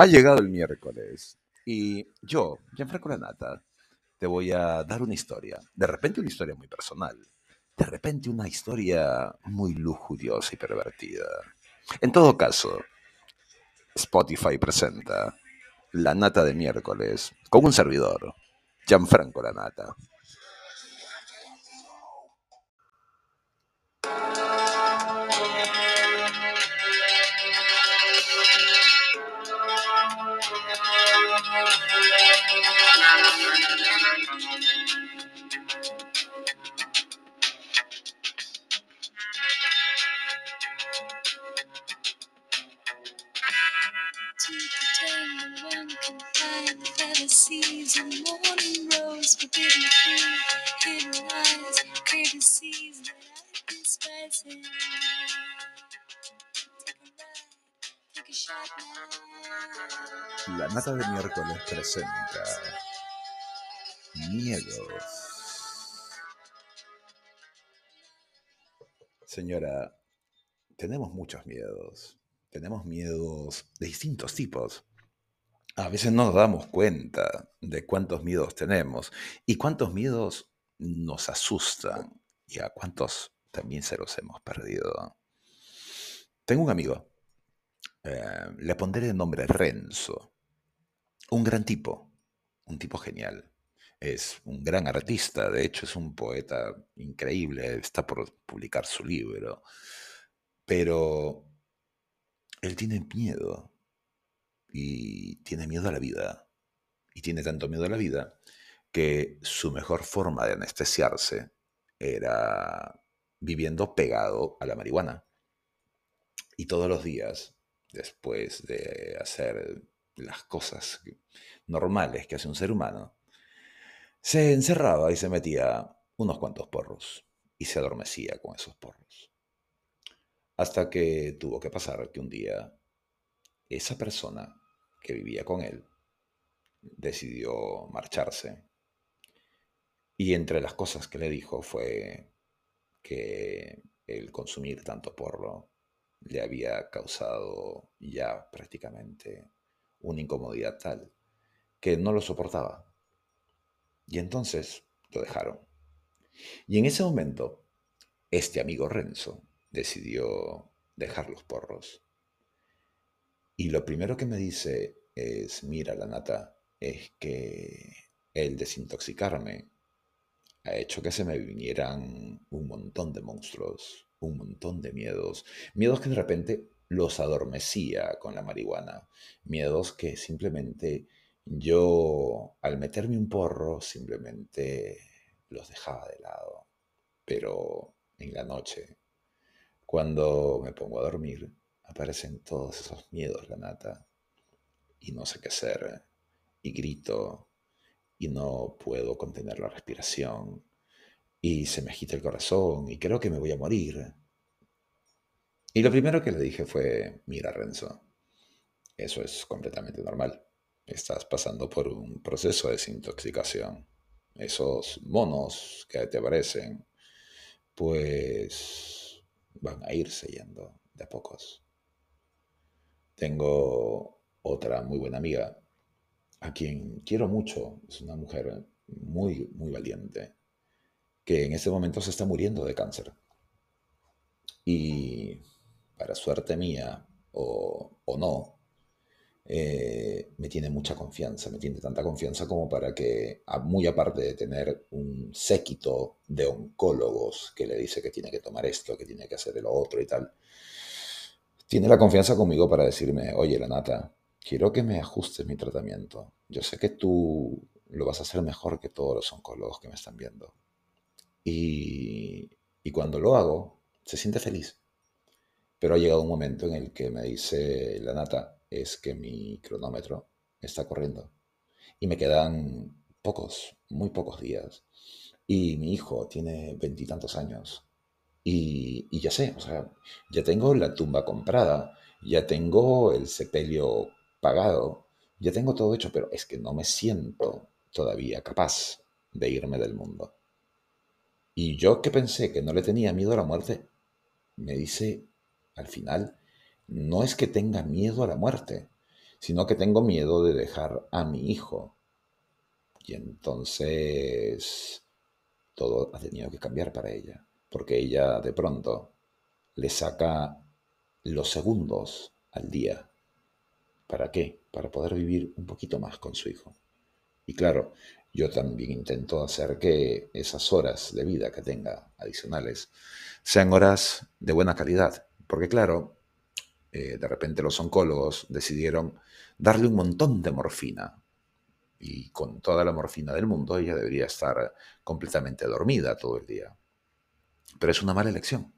Ha llegado el miércoles y yo, Gianfranco Lanata, te voy a dar una historia. De repente una historia muy personal. De repente una historia muy lujuriosa y pervertida. En todo caso, Spotify presenta La Nata de miércoles con un servidor, Gianfranco Lanata. The fantasies and morning rose forbidden fruit hidden lies courtesies that I despise him take a ride take a shot now La Nata de miércoles presenta Miedos. Señora, tenemos muchos miedos. Tenemos miedos de distintos tipos. A veces no nos damos cuenta de cuántos miedos tenemos y cuántos miedos nos asustan y a cuántos también se los hemos perdido. Tengo un amigo, eh, le pondré el nombre Renzo, un gran tipo, un tipo genial. Es un gran artista, de hecho es un poeta increíble, está por publicar su libro, pero él tiene miedo y tiene miedo a la vida. Y tiene tanto miedo a la vida que su mejor forma de anestesiarse era viviendo pegado a la marihuana. Y todos los días, después de hacer las cosas normales que hace un ser humano, se encerraba y se metía unos cuantos porros y se adormecía con esos porros. Hasta que tuvo que pasar que un día esa persona que vivía con él decidió marcharse. Y entre las cosas que le dijo fue que el consumir tanto porro le había causado ya prácticamente una incomodidad tal que no lo soportaba. Y entonces lo dejaron. Y en ese momento, este amigo Renzo decidió dejar los porros. Y lo primero que me dice es, mira, la nata, es que el desintoxicarme ha hecho que se me vinieran un montón de monstruos, un montón de miedos, miedos que de repente los adormecía con la marihuana, miedos que simplemente yo al meterme un porro simplemente los dejaba de lado, pero en la noche cuando me pongo a dormir, aparecen todos esos miedos, la nata, y no sé qué hacer, y grito, y no puedo contener la respiración, y se me agita el corazón, y creo que me voy a morir. Y lo primero que le dije fue, mira Renzo, eso es completamente normal. Estás pasando por un proceso de desintoxicación. Esos monos que te aparecen, pues van a irse yendo de a pocos. Tengo otra muy buena amiga, a quien quiero mucho, es una mujer muy, muy valiente, que en este momento se está muriendo de cáncer. Y para suerte mía, o, o no, eh, me tiene mucha confianza, me tiene tanta confianza como para que, muy aparte de tener un séquito de oncólogos que le dice que tiene que tomar esto, que tiene que hacer lo otro y tal, tiene la confianza conmigo para decirme, oye, Lanata, quiero que me ajustes mi tratamiento. Yo sé que tú lo vas a hacer mejor que todos los oncólogos que me están viendo. Y, y cuando lo hago, se siente feliz. Pero ha llegado un momento en el que me dice, Lanata, es que mi cronómetro está corriendo y me quedan pocos, muy pocos días. Y mi hijo tiene veintitantos años y, ya sé, o sea, ya tengo la tumba comprada, ya tengo el sepelio pagado, ya tengo todo hecho, pero es que no me siento todavía capaz de irme del mundo. Y yo que pensé que no le tenía miedo a la muerte, me dice al final no es que tenga miedo a la muerte, sino que tengo miedo de dejar a mi hijo. Y entonces todo ha tenido que cambiar para ella, porque ella de pronto le saca los segundos al día. ¿Para qué? Para poder vivir un poquito más con su hijo. Y claro, yo también intento hacer que esas horas de vida que tenga adicionales sean horas de buena calidad. Porque claro, eh, de repente los oncólogos decidieron darle un montón de morfina. Y con toda la morfina del mundo ella debería estar completamente dormida todo el día. Pero es una mala elección.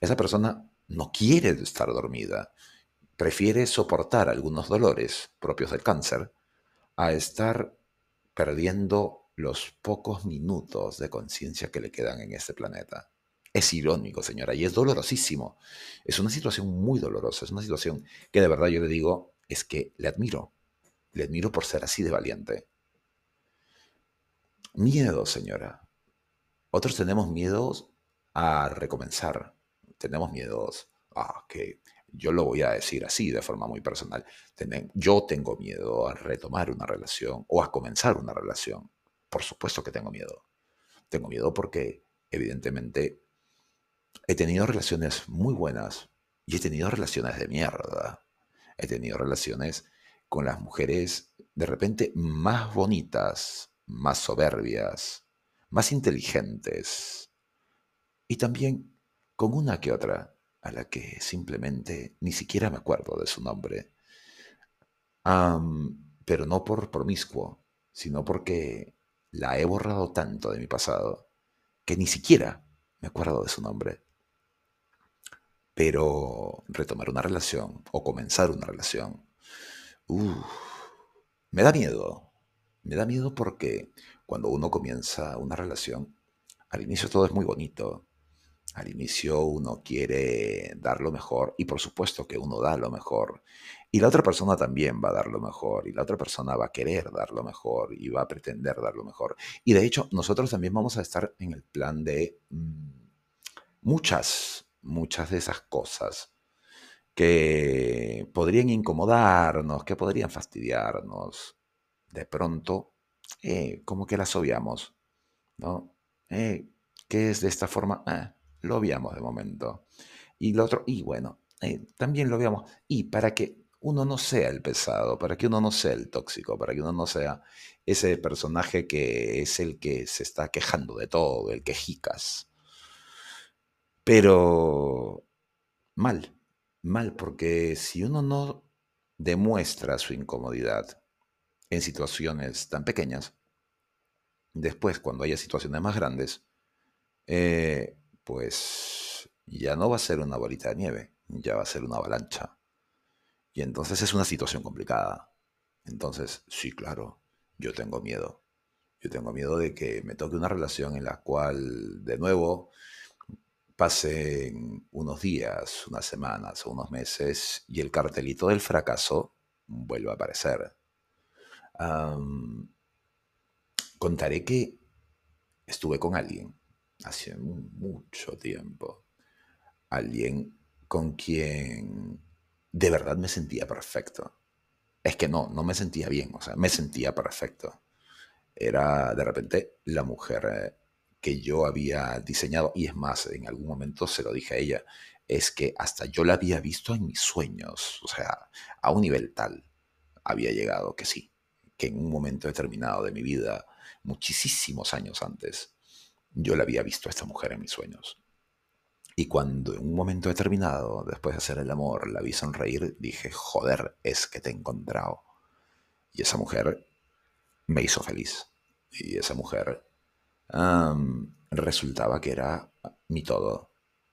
Esa persona no quiere estar dormida. Prefiere soportar algunos dolores propios del cáncer a estar perdiendo los pocos minutos de conciencia que le quedan en este planeta. Es irónico, señora, y es dolorosísimo. Es una situación muy dolorosa, es una situación que de verdad yo le digo, es que le admiro. Le admiro por ser así de valiente. Miedo, señora. Otros tenemos miedos a recomenzar. Tenemos miedos a que yo lo voy a decir así de forma muy personal. Yo tengo miedo a retomar una relación o a comenzar una relación. Por supuesto que tengo miedo. Tengo miedo porque evidentemente he tenido relaciones muy buenas y he tenido relaciones de mierda. He tenido relaciones con las mujeres de repente más bonitas, más soberbias, más inteligentes y también con una que otra a la que simplemente ni siquiera me acuerdo de su nombre. pero no por promiscuo, sino porque la he borrado tanto de mi pasado que ni siquiera me acuerdo de su nombre. Pero retomar una relación o comenzar una relación, me da miedo. Me da miedo porque cuando uno comienza una relación, al inicio todo es muy bonito. Al inicio uno quiere dar lo mejor y por supuesto que uno da lo mejor. Y la otra persona también va a dar lo mejor y la otra persona va a querer dar lo mejor y va a pretender dar lo mejor. Y de hecho nosotros también vamos a estar en el plan de mm, muchas, muchas de esas cosas que podrían incomodarnos, que podrían fastidiarnos. De pronto, eh, como que las obviamos, ¿no? Eh, ¿Qué es de esta forma? Ah, lo obviamos de momento. Y lo otro, y bueno, eh, también lo veamos. Y para que uno no sea el pesado, para que uno no sea el tóxico, para que uno no sea ese personaje que es el que se está quejando de todo, el quejicas. Pero mal, mal, porque si uno no demuestra su incomodidad en situaciones tan pequeñas, después cuando haya situaciones más grandes, eh, pues ya no va a ser una bolita de nieve, ya va a ser una avalancha. Y entonces es una situación complicada. Entonces, sí, claro, yo tengo miedo. Yo tengo miedo de que me toque una relación en la cual, de nuevo, pasen unos días, unas semanas o unos meses y el cartelito del fracaso vuelva a aparecer. contaré que estuve con alguien hace mucho tiempo, alguien con quien de verdad me sentía perfecto. Es que no, no me sentía bien, o sea, me sentía perfecto. Era de repente la mujer eh, que yo había diseñado, y es más, en algún momento se lo dije a ella, es que hasta yo la había visto en mis sueños, o sea, a un nivel tal había llegado que sí, que en un momento determinado de mi vida, muchísimos años antes, yo la había visto a esta mujer en mis sueños. Y cuando en un momento determinado, después de hacer el amor, la vi sonreír, dije, joder, es que te he encontrado. Y esa mujer me hizo feliz. Y esa mujer resultaba que era mi todo.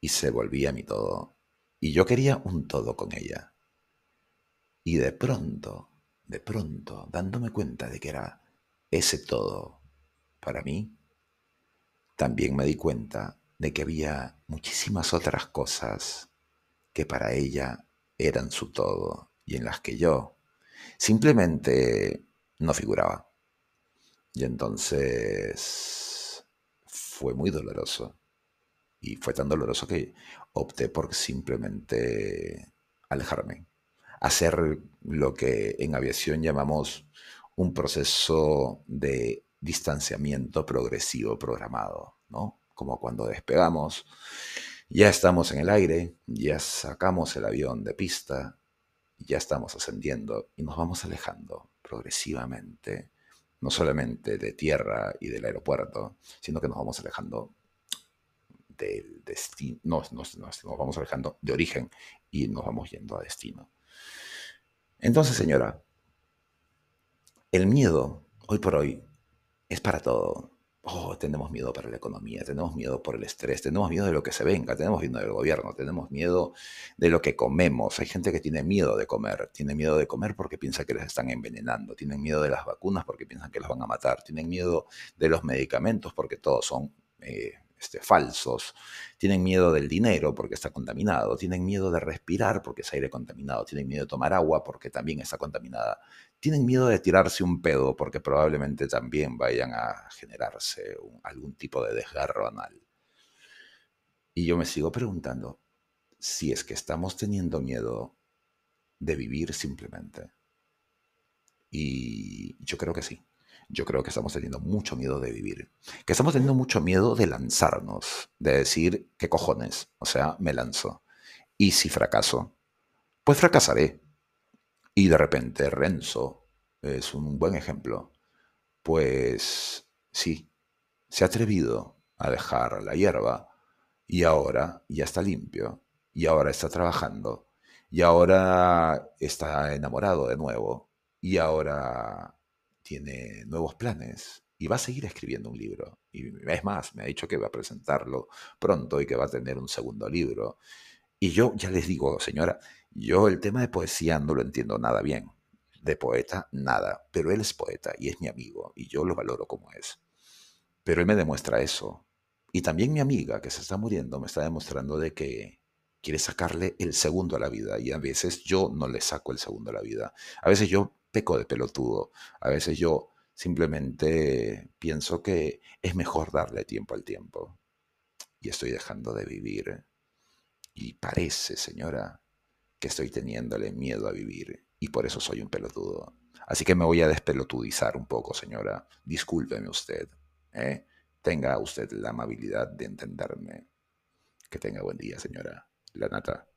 Y se volvía mi todo. Y yo quería un todo con ella. Y de pronto, de pronto, dándome cuenta de que era ese todo para mí, también me di cuenta de que había muchísimas otras cosas que para ella eran su todo y en las que yo simplemente no figuraba. Y entonces fue muy doloroso. Y fue tan doloroso que opté por simplemente alejarme. hacer lo que en aviación llamamos un proceso de distanciamiento progresivo programado, ¿no? Como cuando despegamos, ya estamos en el aire, ya sacamos el avión de pista, ya estamos ascendiendo y nos vamos alejando progresivamente, no solamente de tierra y del aeropuerto, sino que nos vamos alejando del destino, nos, nos, nos, vamos alejando de origen y nos vamos yendo a destino. Entonces, señora, el miedo, hoy por hoy, es para todo. Oh, tenemos miedo para la economía, tenemos miedo por el estrés, tenemos miedo de lo que se venga, tenemos miedo del gobierno, tenemos miedo de lo que comemos. Hay gente que tiene miedo de comer, tiene miedo de comer porque piensa que les están envenenando, tienen miedo de las vacunas porque piensan que los van a matar, tienen miedo de los medicamentos porque todos son eh, este, falsos, tienen miedo del dinero porque está contaminado, tienen miedo de respirar porque es aire contaminado, tienen miedo de tomar agua porque también está contaminada, tienen miedo de tirarse un pedo porque probablemente también vayan a generarse algún tipo de desgarro anal. Y yo me sigo preguntando si es que estamos teniendo miedo de vivir simplemente. Y yo creo que sí. Yo creo que estamos teniendo mucho miedo de vivir. Que estamos teniendo mucho miedo de lanzarnos, de decir, ¿qué cojones? O sea, me lanzo. Y si fracaso, pues fracasaré. Y de repente Renzo es un buen ejemplo. Pues sí, se ha atrevido a dejar la hierba y ahora ya está limpio y ahora está trabajando y ahora está enamorado de nuevo y ahora tiene nuevos planes y va a seguir escribiendo un libro. Y es más, me ha dicho que va a presentarlo pronto y que va a tener un segundo libro. Y yo ya les digo, señora, yo el tema de poesía no lo entiendo nada bien. De poeta, nada. Pero él es poeta y es mi amigo y yo lo valoro como es. Pero él me demuestra eso. Y también mi amiga que se está muriendo me está demostrando de que quiere sacarle el segundo a la vida y a veces yo no le saco el segundo a la vida. A veces yo peco de pelotudo, a veces yo simplemente pienso que es mejor darle tiempo al tiempo. Y estoy dejando de vivir. Y parece, señora, que estoy teniéndole miedo a vivir y por eso soy un pelotudo. Así que me voy a despelotudizar un poco, señora. Discúlpeme usted. ¿eh? Tenga usted la amabilidad de entenderme. Que tenga buen día, señora. La nata.